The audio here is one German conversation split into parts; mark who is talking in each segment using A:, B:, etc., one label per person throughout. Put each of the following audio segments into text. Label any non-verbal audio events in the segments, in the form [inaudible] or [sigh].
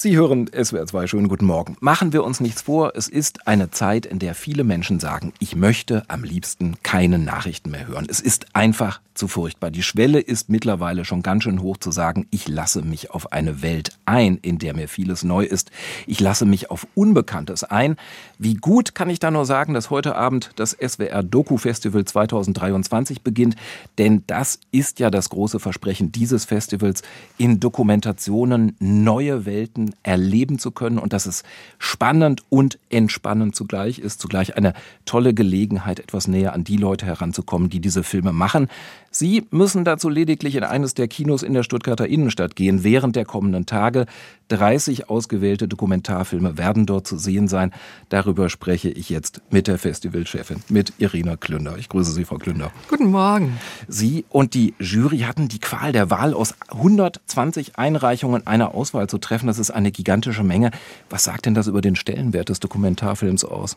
A: Sie hören SWR 2, schönen guten Morgen. Machen wir uns nichts vor, es ist eine Zeit, in der viele Menschen sagen, ich möchte am liebsten keine Nachrichten mehr hören. Es ist einfach zu furchtbar. Die Schwelle ist mittlerweile schon ganz schön hoch zu sagen, ich lasse mich auf eine Welt ein, in der mir vieles neu ist. Ich lasse mich auf Unbekanntes ein. Wie gut kann ich da nur sagen, dass heute Abend das SWR Doku Festival 2023 beginnt, denn das ist ja das große Versprechen dieses Festivals, in Dokumentationen neue Welten erleben zu können und dass es spannend und entspannend zugleich ist, zugleich eine tolle Gelegenheit, etwas näher an die Leute heranzukommen, die diese Filme machen. Sie müssen dazu lediglich in eines der Kinos in der Stuttgarter Innenstadt gehen während der kommenden Tage. 30 ausgewählte Dokumentarfilme werden dort zu sehen sein. Darüber spreche ich jetzt mit der Festivalchefin, mit Irina Klünder. Ich grüße Sie, Frau Klünder.
B: Guten Morgen.
A: Sie und die Jury hatten die Qual der Wahl aus 120 Einreichungen einer Auswahl zu treffen. Das ist eine gigantische Menge. Was sagt denn das über den Stellenwert des Dokumentarfilms aus?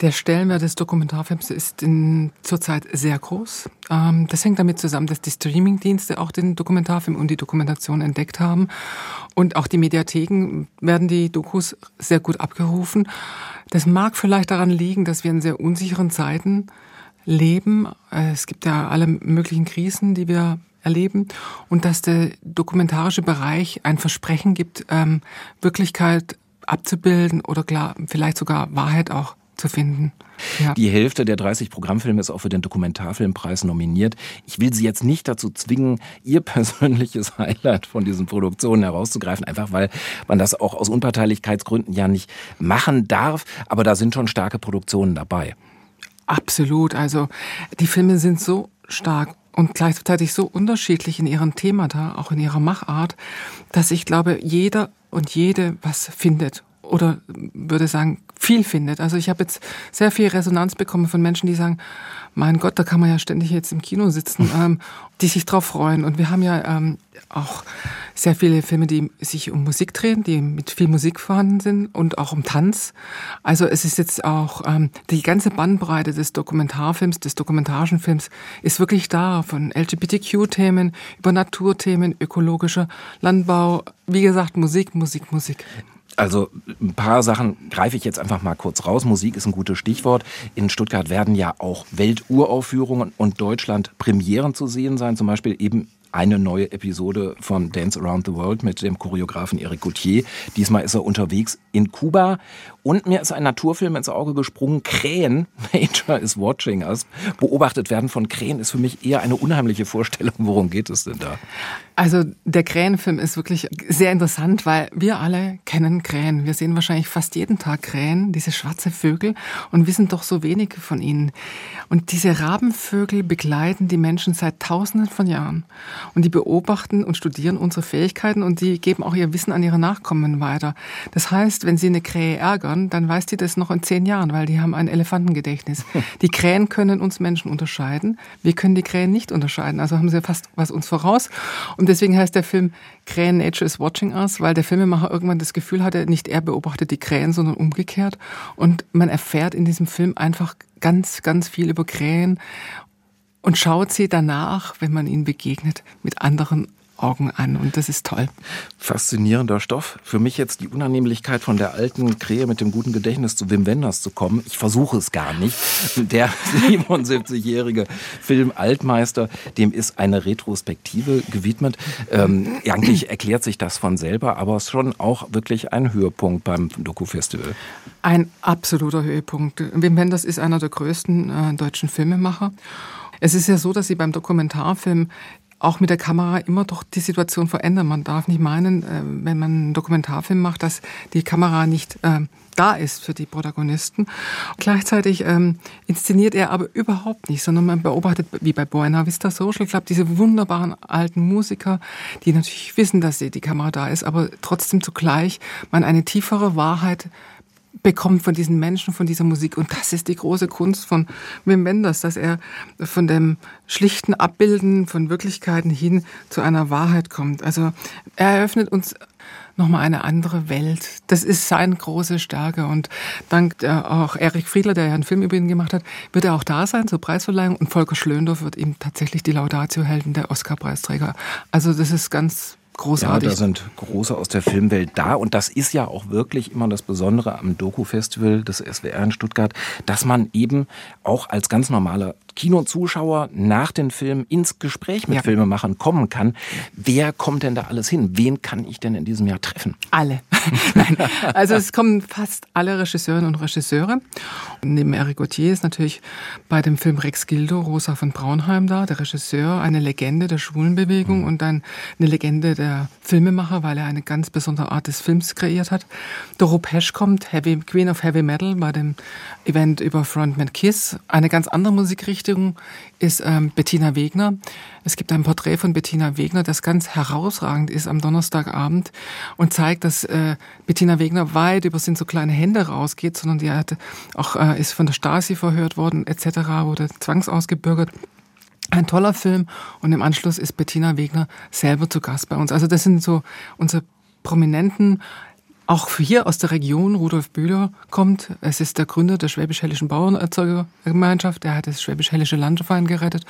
B: Der Stellenwert des Dokumentarfilms ist in, zurzeit sehr groß. Ähm, das hängt damit zusammen, dass die Streamingdienste auch den Dokumentarfilm und die Dokumentation entdeckt haben. Und auch die Mediatheken werden die Dokus sehr gut abgerufen. Das mag vielleicht daran liegen, dass wir in sehr unsicheren Zeiten leben. Es gibt ja alle möglichen Krisen, die wir erleben und dass der dokumentarische Bereich ein Versprechen gibt, ähm, Wirklichkeit abzubilden oder klar, vielleicht sogar Wahrheit auch zu finden.
A: Ja. Die Hälfte der 30 Programmfilme ist auch für den Dokumentarfilmpreis nominiert. Ich will Sie jetzt nicht dazu zwingen, Ihr [laughs] persönliches Highlight von diesen Produktionen herauszugreifen, einfach weil man das auch aus Unparteilichkeitsgründen ja nicht machen darf. Aber da sind schon starke Produktionen dabei.
B: Absolut. Also die Filme sind so stark und gleichzeitig so unterschiedlich in ihren Themata, auch in ihrer Machart, dass ich glaube, jeder und jede was findet oder würde sagen, viel findet. Also ich habe jetzt sehr viel Resonanz bekommen von Menschen, die sagen, mein Gott, da kann man ja ständig jetzt im Kino sitzen, [laughs] ähm, die sich drauf freuen. Und wir haben ja ähm, auch sehr viele Filme, die sich um Musik drehen, die mit viel Musik vorhanden sind und auch um Tanz. Also es ist jetzt auch ähm, die ganze Bandbreite des Dokumentarfilms, des dokumentarischen Films ist wirklich da, von LGBTQ-Themen über Naturthemen, ökologischer Landbau, wie gesagt, Musik, Musik, Musik.
A: Also ein paar Sachen greife ich jetzt einfach mal kurz raus. Musik ist ein gutes Stichwort. In Stuttgart werden ja auch Welturaufführungen und Deutschland Premieren zu sehen sein. Zum Beispiel eben eine neue Episode von Dance Around the World mit dem Choreografen Eric Gauthier. Diesmal ist er unterwegs in Kuba. Und mir ist ein Naturfilm ins Auge gesprungen. Krähen, [laughs] Nature is Watching Us. Beobachtet werden von Krähen ist für mich eher eine unheimliche Vorstellung. Worum geht es denn da?
B: Also der Krähenfilm ist wirklich sehr interessant, weil wir alle kennen Krähen. Wir sehen wahrscheinlich fast jeden Tag Krähen, diese schwarze Vögel, und wissen doch so wenig von ihnen. Und diese Rabenvögel begleiten die Menschen seit Tausenden von Jahren. Und die beobachten und studieren unsere Fähigkeiten und die geben auch ihr Wissen an ihre Nachkommen weiter. Das heißt, wenn sie eine Krähe ärgern, dann weiß die das noch in zehn Jahren, weil die haben ein Elefantengedächtnis. [laughs] Die Krähen können uns Menschen unterscheiden. Wir können die Krähen nicht unterscheiden. Also haben sie fast was uns voraus. Und deswegen heißt der Film Krähen Nature is Watching Us, weil der Filmemacher irgendwann das Gefühl hatte, nicht er beobachtet die Krähen, sondern umgekehrt. Und man erfährt in diesem Film einfach ganz, ganz viel über Krähen und schaut sie danach, wenn man ihnen begegnet, mit anderen Augen an und das ist toll.
A: Faszinierender Stoff. Für mich jetzt die Unannehmlichkeit von der alten Krähe mit dem guten Gedächtnis zu Wim Wenders zu kommen. Ich versuche es gar nicht. Der [laughs] 77-jährige Film Altmeister, dem ist eine Retrospektive gewidmet. Ähm, eigentlich erklärt sich das von selber, aber es ist schon auch wirklich ein Höhepunkt beim Doku-Festival.
B: Ein absoluter Höhepunkt. Wim Wenders ist einer der größten äh, deutschen Filmemacher. Es ist ja so, dass sie beim Dokumentarfilm auch mit der Kamera immer doch die Situation verändern. Man darf nicht meinen, äh, wenn man einen Dokumentarfilm macht, dass die Kamera nicht äh, da ist für die Protagonisten. Gleichzeitig ähm, inszeniert er aber überhaupt nicht, sondern man beobachtet, wie bei Buena Vista Social Club, diese wunderbaren alten Musiker, die natürlich wissen, dass die Kamera da ist, aber trotzdem zugleich man eine tiefere Wahrheit bekommt von diesen Menschen, von dieser Musik. Und das ist die große Kunst von Wim Wenders, dass er von dem schlichten Abbilden von Wirklichkeiten hin zu einer Wahrheit kommt. Also er eröffnet uns nochmal eine andere Welt. Das ist seine große Stärke. Und dank auch Erik Friedler, der ja einen Film über ihn gemacht hat, wird er auch da sein zur Preisverleihung. Und Volker Schlöndorff wird ihm tatsächlich die Laudatio-Helden der Oscar-Preisträger. Also das ist ganz großartig.
A: Ja, da sind große aus der Filmwelt da und das ist ja auch wirklich immer das Besondere am Doku-Festival des SWR in Stuttgart, dass man eben auch als ganz normaler Kinozuschauer nach den Filmen ins Gespräch mit ja. Filmemachern kommen kann. Wer kommt denn da alles hin? Wen kann ich denn in diesem Jahr treffen?
B: Alle. [laughs] Nein. Also es kommen fast alle Regisseurinnen und Regisseure. Und neben Eric Gauthier ist natürlich bei dem Film Rex Gildo Rosa von Braunheim da, der Regisseur, eine Legende der Schwulenbewegung mhm. und dann eine Legende der Filmemacher, weil er eine ganz besondere Art des Films kreiert hat. Doro Pesch kommt, Heavy, Queen of Heavy Metal, bei dem Event über Frontman Kiss. Eine ganz andere Musikrichtung Richtung ist ähm, Bettina Wegner. Es gibt ein Porträt von Bettina Wegner, das ganz herausragend ist am Donnerstagabend und zeigt, dass äh, Bettina Wegner weit über sind so kleine Hände rausgeht, sondern die hat auch äh, ist von der Stasi verhört worden etc. wurde zwangsausgebürgert. Ein toller Film und im Anschluss ist Bettina Wegner selber zu Gast bei uns. Also das sind so unsere prominenten auch hier aus der Region, Rudolf Bühler kommt. Es ist der Gründer der Schwäbisch-Hellischen Bauernerzeugergemeinschaft. Er hat das Schwäbisch-Hellische Landverein gerettet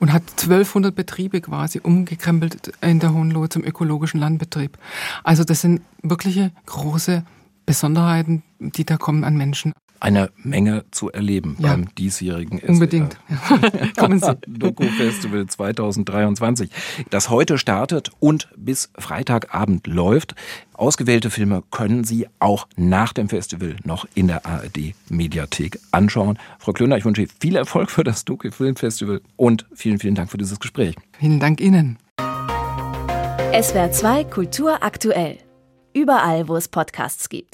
B: und hat 1200 Betriebe quasi umgekrempelt in der Hohenlohe zum ökologischen Landbetrieb. Also das sind wirkliche große Besonderheiten, die da kommen an Menschen
A: eine Menge zu erleben ja. beim diesjährigen
B: Unbedingt. [laughs] [laughs]
A: Kommen Sie. Doku Festival 2023, das heute startet und bis Freitagabend läuft. Ausgewählte Filme können Sie auch nach dem Festival noch in der ARD Mediathek anschauen. Frau Klöner, ich wünsche viel Erfolg für das Doku Film Festival und vielen, vielen Dank für dieses Gespräch.
B: Vielen Dank Ihnen.
C: SWR 2 Kultur aktuell. Überall, wo es Podcasts gibt.